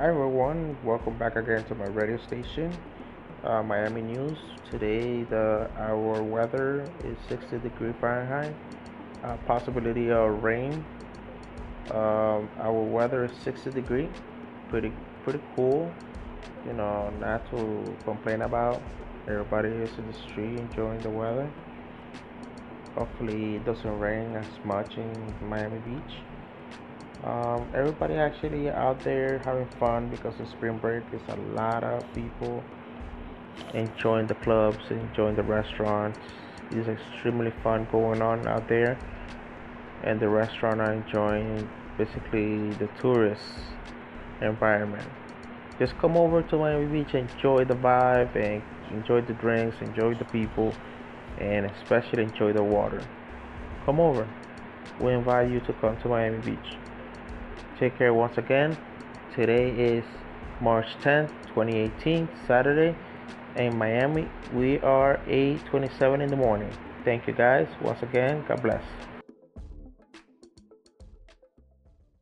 Hi everyone, welcome back again to my radio station, uh, Miami News. Today, the our weather is 60 degree Fahrenheit. Uh, possibility of rain. Um, our weather is 60 degree, pretty pretty cool. You know, not to complain about. Everybody is in the street enjoying the weather. Hopefully, it doesn't rain as much in Miami Beach. Um, everybody actually out there having fun because of spring break. is a lot of people enjoying the clubs, enjoying the restaurants. It's extremely fun going on out there, and the restaurant are enjoying basically the tourist environment. Just come over to Miami Beach, enjoy the vibe, and enjoy the drinks, enjoy the people, and especially enjoy the water. Come over. We invite you to come to Miami Beach. Take care once again. Today is March 10th, 2018, Saturday. In Miami, we are 8:27 in the morning. Thank you guys once again. God bless.